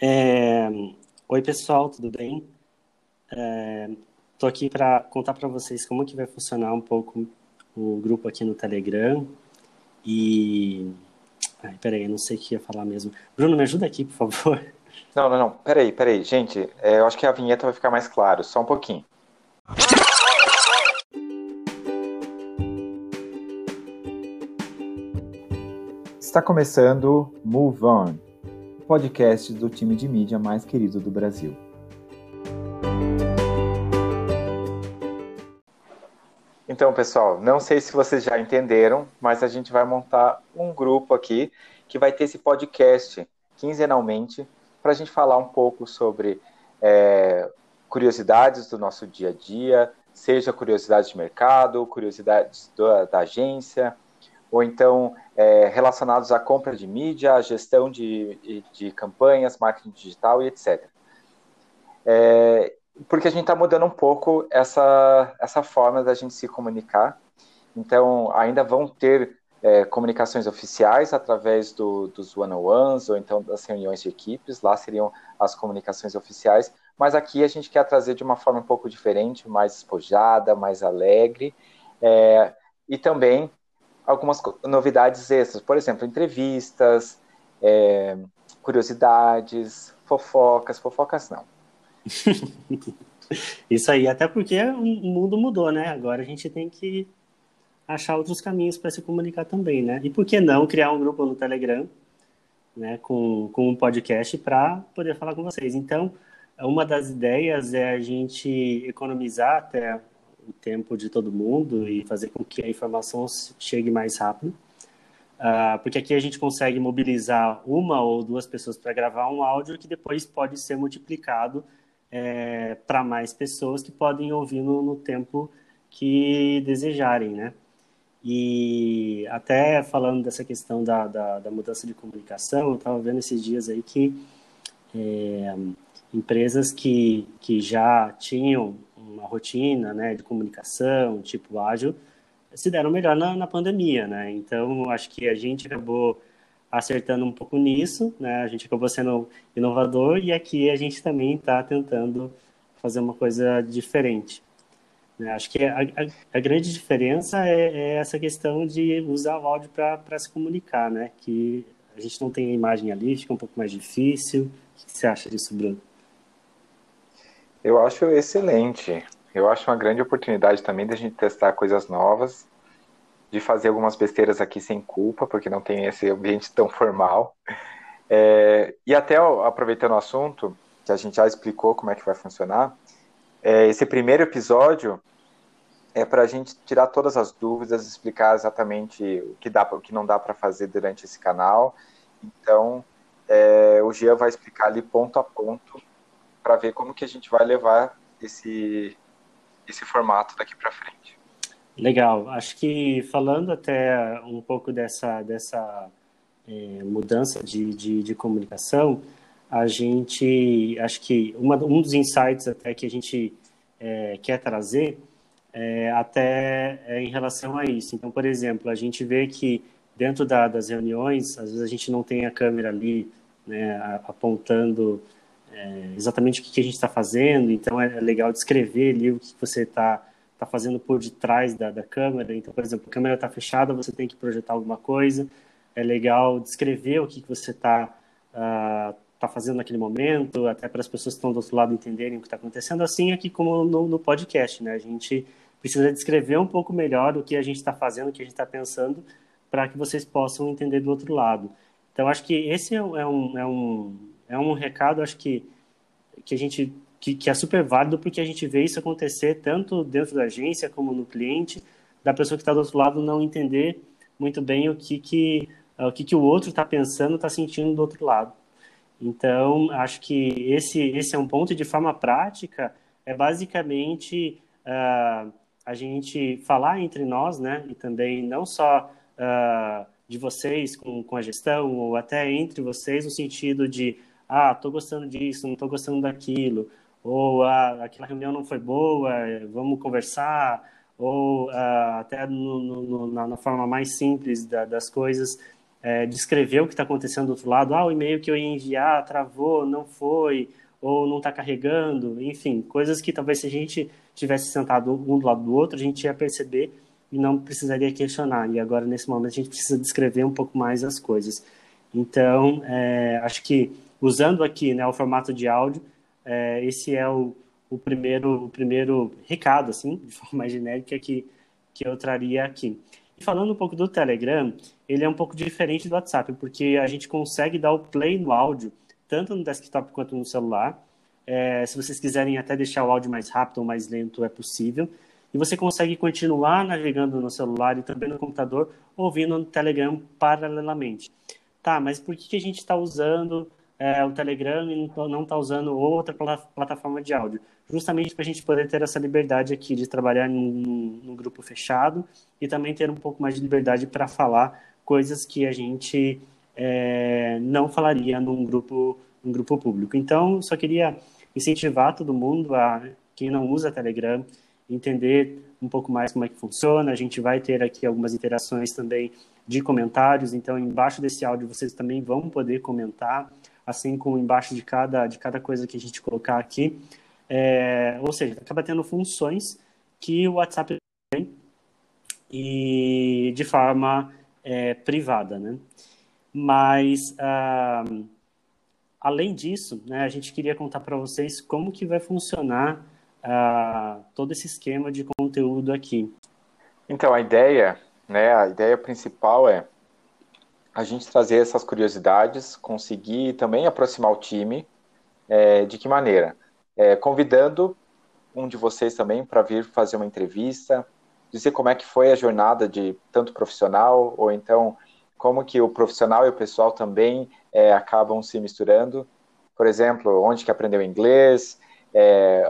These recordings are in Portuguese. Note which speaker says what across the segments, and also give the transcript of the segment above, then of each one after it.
Speaker 1: É... Oi, pessoal, tudo bem? Estou é... aqui para contar para vocês como que vai funcionar um pouco o grupo aqui no Telegram. E... Ai, peraí, não sei o que ia falar mesmo. Bruno, me ajuda aqui, por favor.
Speaker 2: Não, não, não. Peraí, peraí. Gente, é, eu acho que a vinheta vai ficar mais claro. Só um pouquinho. Está começando Move On, podcast do time de mídia mais querido do Brasil. Então, pessoal, não sei se vocês já entenderam, mas a gente vai montar um grupo aqui que vai ter esse podcast quinzenalmente para a gente falar um pouco sobre é, curiosidades do nosso dia a dia, seja curiosidades de mercado, curiosidades da, da agência, ou então é, relacionados à compra de mídia, à gestão de, de campanhas, marketing digital e etc. É, porque a gente está mudando um pouco essa, essa forma da gente se comunicar. Então, ainda vão ter é, comunicações oficiais através do, dos one-on-ones ou então das reuniões de equipes, lá seriam as comunicações oficiais, mas aqui a gente quer trazer de uma forma um pouco diferente, mais despojada, mais alegre, é, e também algumas novidades extras, por exemplo, entrevistas, é, curiosidades, fofocas, fofocas não.
Speaker 1: Isso aí, até porque o mundo mudou, né? Agora a gente tem que achar outros caminhos para se comunicar também, né? E por que não criar um grupo no Telegram, né, com, com um podcast para poder falar com vocês? Então, uma das ideias é a gente economizar até o tempo de todo mundo e fazer com que a informação chegue mais rápido. Uh, porque aqui a gente consegue mobilizar uma ou duas pessoas para gravar um áudio que depois pode ser multiplicado é, para mais pessoas que podem ouvir no, no, tempo que desejarem, né? E até falando dessa questão da, da, da mudança de comunicação, eu estava vendo esses dias aí que é, empresas que, que já tinham uma rotina né, de comunicação, tipo ágil, se deram melhor na, na pandemia, né? Então, acho que a gente acabou acertando um pouco nisso, né? A gente acabou sendo inovador e aqui a gente também está tentando fazer uma coisa diferente. Né? Acho que a, a, a grande diferença é, é, essa questão de usar o áudio para se comunicar, né? Que a gente não tem a imagem ali, fica um pouco mais difícil. O que você acha disso, Bruno?
Speaker 2: Eu acho excelente. Eu acho uma grande oportunidade também da gente testar coisas novas, de fazer algumas besteiras aqui sem culpa, porque não tem esse ambiente tão formal. É, e até aproveitando o assunto, que a gente já explicou como é que vai funcionar, é, esse primeiro episódio é para a gente tirar todas as dúvidas, explicar exatamente o que dá, o que não dá para fazer durante esse canal. Então, é, o Jean vai explicar ali ponto a ponto para ver como que a gente vai levar esse, esse formato daqui para frente.
Speaker 1: Legal. Acho que falando até um pouco dessa, dessa é, mudança de, de, de, comunicação, a gente, acho que uma, um dos insights até que a gente é, quer trazer é, até em relação a isso. Então, por exemplo, a gente vê que dentro da, das reuniões, às vezes a gente não tem a câmera ali né, apontando é, exatamente o que, que a gente está fazendo, então é legal descrever ali o que você está tá fazendo por detrás da, da câmera. Então, por exemplo, a câmera está fechada, você tem que projetar alguma coisa. É legal descrever o que, que você está uh, ah, tá fazendo naquele momento, até para as pessoas que estão do outro lado entenderem o que está acontecendo. Assim, aqui como no, no, podcast, né? A gente precisa descrever um pouco melhor o que a gente está fazendo, o que a gente está pensando, para que vocês possam entender do outro lado. Então, acho que esse é, é um, é um é um recado, acho que, que a gente que, que, é super válido porque a gente vê isso acontecer tanto dentro da agência como no cliente, da pessoa que está do outro lado não entender muito bem o que, que, o, que, que o outro está pensando, está sentindo do outro lado. Então, acho que esse, esse é um ponto de forma prática, é basicamente uh, a gente falar entre nós, né, e também não só uh, de vocês com, com a gestão, ou até entre vocês, no sentido de ah, estou gostando disso, não estou gostando daquilo, ou ah, aquela reunião não foi boa, vamos conversar, ou ah, até no, no, na, na, forma mais simples da, das coisas, é, descrever o que está acontecendo do outro lado. Ah, o e-mail que eu ia enviar travou, não foi, ou não está carregando, enfim, coisas que talvez se a gente tivesse sentado um do lado do outro, a gente ia perceber e não precisaria questionar. E agora, nesse momento, a gente precisa descrever um pouco mais as coisas. Então, é, acho que usando aqui né, o formato de áudio, é, esse é o, o, primeiro, o primeiro recado, assim, de forma genérica, que, que eu traria aqui. E falando um pouco do Telegram, ele é um pouco diferente do WhatsApp, porque a gente consegue dar o play no áudio, tanto no desktop quanto no celular. É, se vocês quiserem até deixar o áudio mais rápido ou mais lento, é possível. E você consegue continuar navegando no celular e também no computador, ouvindo no Telegram paralelamente. Tá, mas por que, que a gente está usando é, o Telegram e não está usando outra plataforma de áudio? Justamente para a gente poder ter essa liberdade aqui de trabalhar num, num grupo fechado e também ter um pouco mais de liberdade para falar coisas que a gente é, não falaria num grupo, num grupo público. Então, só queria incentivar todo mundo a quem não usa Telegram entender um pouco mais como é que funciona. A gente vai ter aqui algumas interações também de comentários, então embaixo desse áudio vocês também vão poder comentar, assim como embaixo de cada, de cada coisa que a gente colocar aqui. É, ou seja, acaba tendo funções que o WhatsApp tem e de forma é, privada, né? Mas ah, além disso, né, a gente queria contar para vocês como que vai funcionar uh, todo esse esquema de conteúdo aqui.
Speaker 2: Então, a ideia, né, a ideia principal é a gente trazer essas curiosidades, conseguir também aproximar o time. É, de que maneira? É, convidando um de vocês também para vir fazer uma entrevista, dizer como é que foi a jornada de tanto profissional, ou então como que o profissional e o pessoal também é, acabam se misturando. Por exemplo, onde que aprendeu inglês,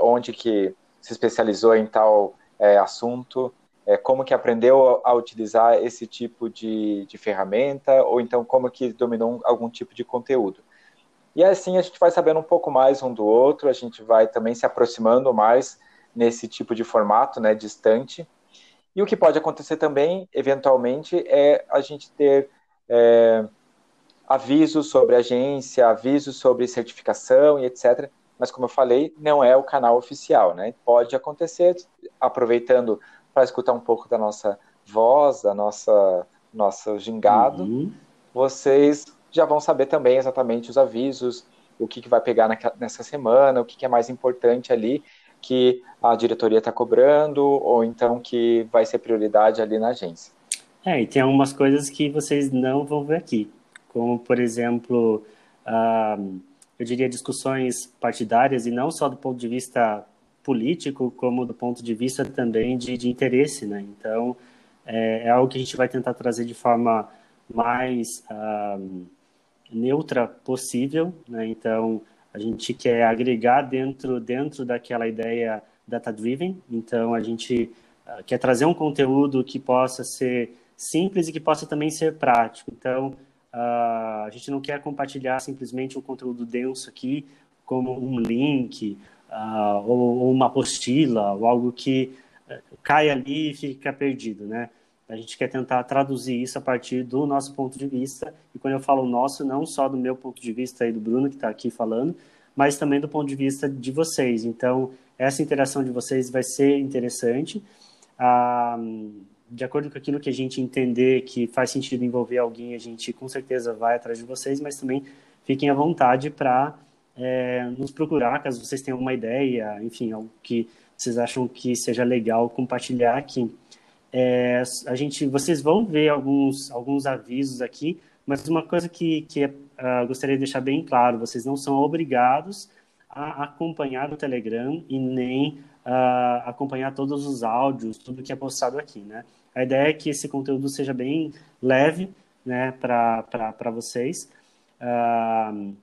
Speaker 2: onde que se especializou em tal assunto, é, como que aprendeu a utilizar esse tipo de, de ferramenta, ou então como que dominou algum tipo de conteúdo. E assim a gente vai sabendo um pouco mais um do outro, a gente vai também se aproximando mais nesse tipo de formato, né, distante. E o que pode acontecer também, eventualmente, é a gente ter é, avisos sobre agência, avisos sobre certificação e etc mas como eu falei, não é o canal oficial, né? Pode acontecer, aproveitando para escutar um pouco da nossa voz, da nossa nosso gingado, uhum. vocês já vão saber também exatamente os avisos, o que, que vai pegar nessa semana, o que, que é mais importante ali que a diretoria está cobrando, ou então que vai ser prioridade ali na agência.
Speaker 1: É, e tem algumas coisas que vocês não vão ver aqui, como, por exemplo, uh, eu diria, discussões partidárias e não só do ponto de vista político, como do ponto de vista também de, de interesse, né? Então, é, é, algo que a gente vai tentar trazer de forma mais uh, neutra possível, né? Então, a gente quer agregar dentro, dentro daquela ideia data-driven, então a gente uh, quer trazer um conteúdo que possa ser simples e que possa também ser prático. Então, Uh, a gente não quer compartilhar simplesmente um conteúdo denso aqui, como um link uh, ou, ou, uma apostila ou algo que uh, cai ali e fica perdido, né? A gente quer tentar traduzir isso a partir do nosso ponto de vista. E quando eu falo nosso, não só do meu ponto de vista e do Bruno que está aqui falando, mas também do ponto de vista de vocês. Então, essa interação de vocês vai ser interessante. Ah, de acordo com aquilo que a gente entender que faz sentido envolver alguém, a gente com certeza vai atrás de vocês, mas também fiquem à vontade para é, nos procurar, caso vocês tenham uma ideia, enfim, algo que vocês acham que seja legal compartilhar aqui. É, a gente, vocês vão ver alguns, alguns avisos aqui, mas uma coisa que, que uh, gostaria de deixar bem claro, vocês não são obrigados a acompanhar o Telegram e nem uh, acompanhar todos os áudios, tudo que é postado aqui, né? A ideia é que esse conteúdo seja bem leve, né, para vocês. Uh,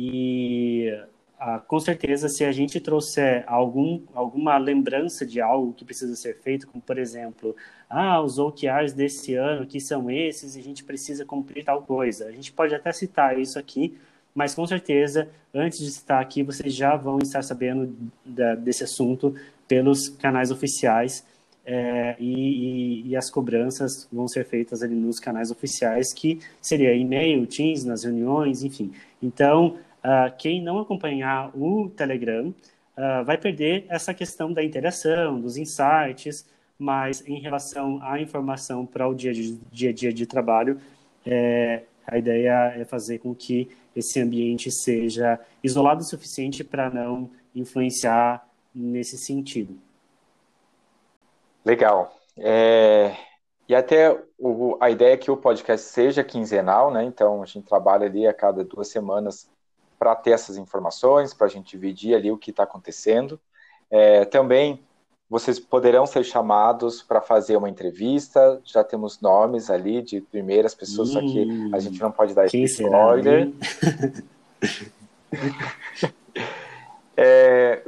Speaker 1: e uh, com certeza, se a gente trouxer algum, alguma lembrança de algo que precisa ser feito, como por exemplo, ah, os OKRs desse ano, que são esses, e a gente precisa cumprir tal coisa. A gente pode até citar isso aqui, mas com certeza, antes de citar aqui, vocês já vão estar sabendo da, desse assunto pelos canais oficiais é, e, e, e, as cobranças vão ser feitas ali nos canais oficiais, que seria e-mail, Teams, nas reuniões, enfim. Então, uh, quem não acompanhar o Telegram uh, vai perder essa questão da interação, dos insights, mas em relação à informação para o dia, dia a dia de trabalho, é, a ideia é fazer com que esse ambiente seja isolado o suficiente para não influenciar nesse sentido.
Speaker 2: Legal. É, e até o, a ideia é que o podcast seja quinzenal, né? Então a gente trabalha ali a cada duas semanas para ter essas informações, para a gente dividir ali o que está acontecendo. É, também vocês poderão ser chamados para fazer uma entrevista. Já temos nomes ali de primeiras pessoas, hum, só que a gente não pode dar esse spoiler. é,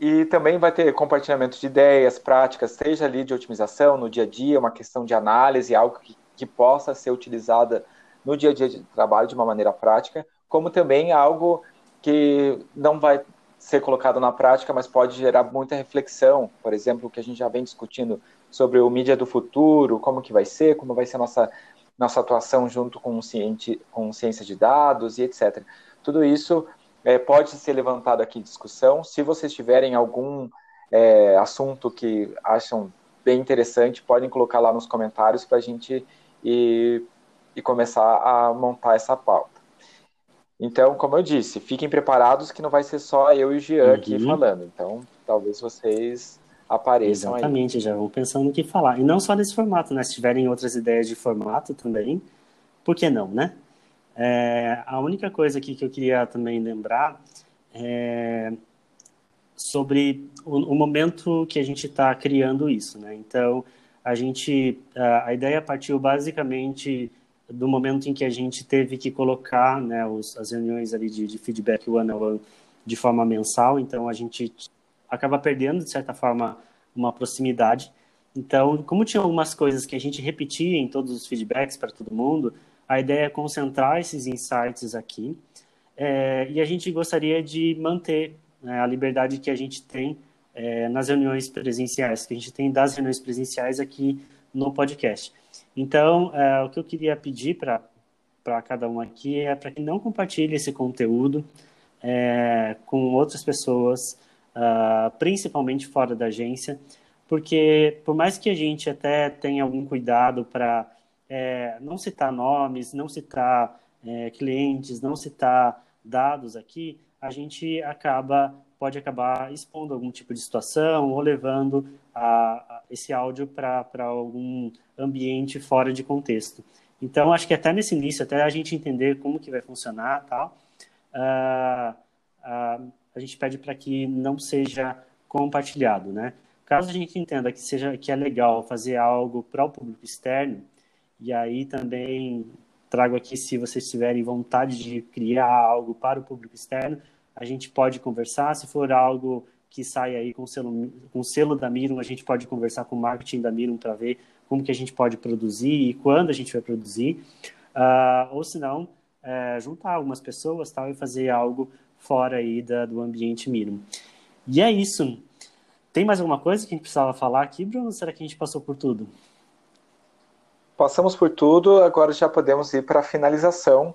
Speaker 2: e também vai ter compartilhamento de ideias, práticas, seja ali de otimização no dia a dia, uma questão de análise, algo que, que possa ser utilizada no dia a dia de trabalho de uma maneira prática, como também algo que não vai ser colocado na prática, mas pode gerar muita reflexão. Por exemplo, o que a gente já vem discutindo sobre o mídia do futuro, como que vai ser, como vai ser a nossa, nossa atuação junto com, ciente, com ciência de dados e etc. Tudo isso é, pode ser levantado aqui em discussão. Se vocês tiverem algum é, assunto que acham bem interessante, podem colocar lá nos comentários para a gente ir começar a montar essa pauta. Então, como eu disse, fiquem preparados que não vai ser só eu e o Jean uhum. aqui falando. Então, talvez vocês apareçam
Speaker 1: Exatamente,
Speaker 2: aí.
Speaker 1: já vão pensando o que falar. E não só nesse formato, né? Se tiverem outras ideias de formato também, por que não, né? É, a única coisa aqui que eu queria também lembrar é sobre o, o momento que a gente está criando isso, né? Então, a gente, a, a, ideia partiu basicamente do momento em que a gente teve que colocar, né, os, as reuniões ali de, de feedback one on one de forma mensal. Então, a gente acaba perdendo de certa forma uma proximidade. Então, como tinha algumas coisas que a gente repetia em todos os feedbacks para todo mundo, a ideia é concentrar esses insights aqui é, e a gente gostaria de manter né, a liberdade que a gente tem é, nas reuniões presenciais, que a gente tem das reuniões presenciais aqui no podcast. Então, é, o que eu queria pedir para cada um aqui é para que não compartilhe esse conteúdo é, com outras pessoas, uh, principalmente fora da agência, porque por mais que a gente até tenha algum cuidado para é, não citar nomes, não citar é, clientes, não citar dados aqui, a gente acaba pode acabar expondo algum tipo de situação ou levando a esse áudio para algum ambiente fora de contexto. Então, acho que até nesse início, até a gente entender como que vai funcionar tal, uh, uh, a gente pede para que não seja compartilhado, né? Caso a gente entenda que seja que é legal fazer algo para o público externo, e aí também trago aqui, se vocês tiverem vontade de criar algo para o público externo, a gente pode conversar. Se for algo que sai aí com o selo, com o selo da Mirum, a gente pode conversar com o marketing da Mirum para ver como que a gente pode produzir e quando a gente vai produzir. Uh, ou se não, é, juntar algumas pessoas tal, e fazer algo fora aí da, do ambiente Mirum. E é isso. Tem mais alguma coisa que a gente precisava falar aqui, Bruno? Será que a gente passou por tudo?
Speaker 2: Passamos por tudo, agora já podemos ir para a finalização.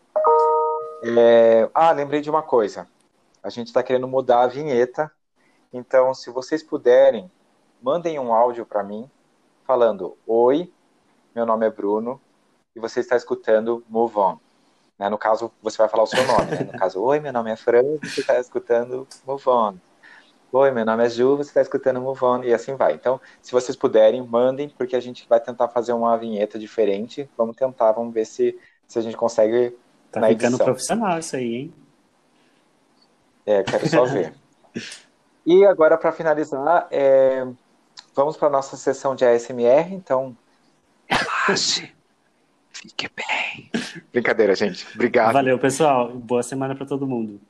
Speaker 2: É... Ah, lembrei de uma coisa. A gente está querendo mudar a vinheta. Então, se vocês puderem, mandem um áudio para mim falando: Oi, meu nome é Bruno e você está escutando Move On. Né? No caso, você vai falar o seu nome. Né? No caso, Oi, meu nome é Fran e você está escutando Move On. Oi, meu nome é Ju, você está escutando Move On, e assim vai. Então, se vocês puderem, mandem, porque a gente vai tentar fazer uma vinheta diferente. Vamos tentar, vamos ver se, se a gente consegue
Speaker 1: tá na ficando edição. profissional isso aí, hein?
Speaker 2: É, quero só ver. e agora, para finalizar, é... vamos para a nossa sessão de ASMR, então... Relaxe, fique bem. Brincadeira, gente. Obrigado.
Speaker 1: Valeu, pessoal. Boa semana para todo mundo.